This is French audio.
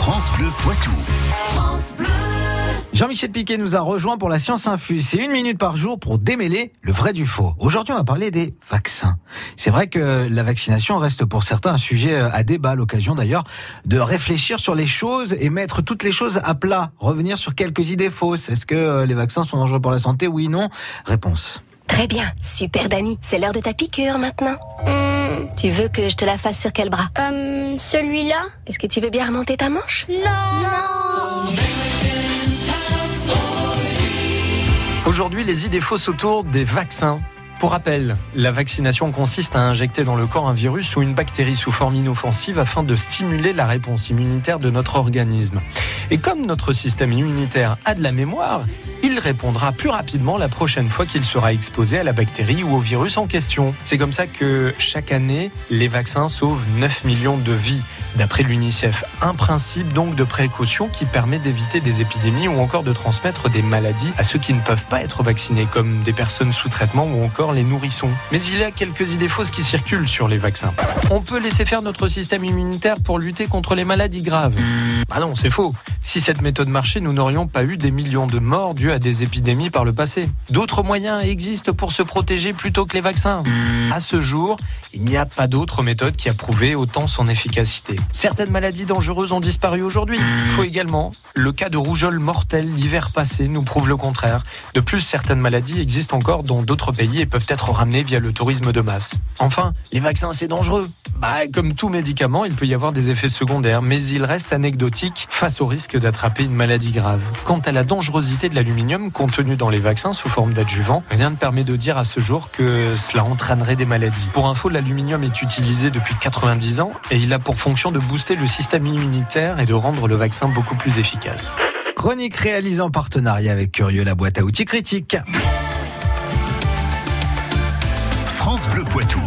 France Bleu Poitou. Jean-Michel Piquet nous a rejoint pour la Science Infuse. C'est une minute par jour pour démêler le vrai du faux. Aujourd'hui, on va parler des vaccins. C'est vrai que la vaccination reste pour certains un sujet à débat, l'occasion d'ailleurs de réfléchir sur les choses et mettre toutes les choses à plat. Revenir sur quelques idées fausses. Est-ce que euh, les vaccins sont dangereux pour la santé? Oui, non? Réponse. Très bien, super Dani, c'est l'heure de ta piqûre maintenant. Hum, Tu veux que je te la fasse sur quel bras? Hum, celui-là. Est-ce que tu veux bien remonter ta manche? Non Non. Aujourd'hui, les idées fausses autour des vaccins. Pour rappel, la vaccination consiste à injecter dans le corps un virus ou une bactérie sous forme inoffensive afin de stimuler la réponse immunitaire de notre organisme. Et comme notre système immunitaire a de la mémoire, il répondra plus rapidement la prochaine fois qu'il sera exposé à la bactérie ou au virus en question. C'est comme ça que chaque année, les vaccins sauvent 9 millions de vies. D'après l'UNICEF, un principe donc de précaution qui permet d'éviter des épidémies ou encore de transmettre des maladies à ceux qui ne peuvent pas être vaccinés, comme des personnes sous traitement ou encore les nourrissons. Mais il y a quelques idées fausses qui circulent sur les vaccins. On peut laisser faire notre système immunitaire pour lutter contre les maladies graves. Ah non, c'est faux. Si cette méthode marchait, nous n'aurions pas eu des millions de morts dues à des épidémies par le passé. D'autres moyens existent pour se protéger plutôt que les vaccins. À ce jour, il n'y a pas d'autre méthode qui a prouvé autant son efficacité. Certaines maladies dangereuses ont disparu aujourd'hui. Faut également, le cas de rougeole mortelle l'hiver passé nous prouve le contraire. De plus, certaines maladies existent encore dans d'autres pays et peuvent être ramenées via le tourisme de masse. Enfin, les vaccins, c'est dangereux. Bah, comme tout médicament, il peut y avoir des effets secondaires, mais il reste anecdotique face au risque d'attraper une maladie grave. Quant à la dangerosité de l'aluminium contenu dans les vaccins sous forme d'adjuvant, rien ne permet de dire à ce jour que cela entraînerait des maladies. Pour info, l'aluminium est utilisé depuis 90 ans et il a pour fonction de booster le système immunitaire et de rendre le vaccin beaucoup plus efficace. Chronique réalisée en partenariat avec Curieux, la boîte à outils critique. France Bleu Poitou.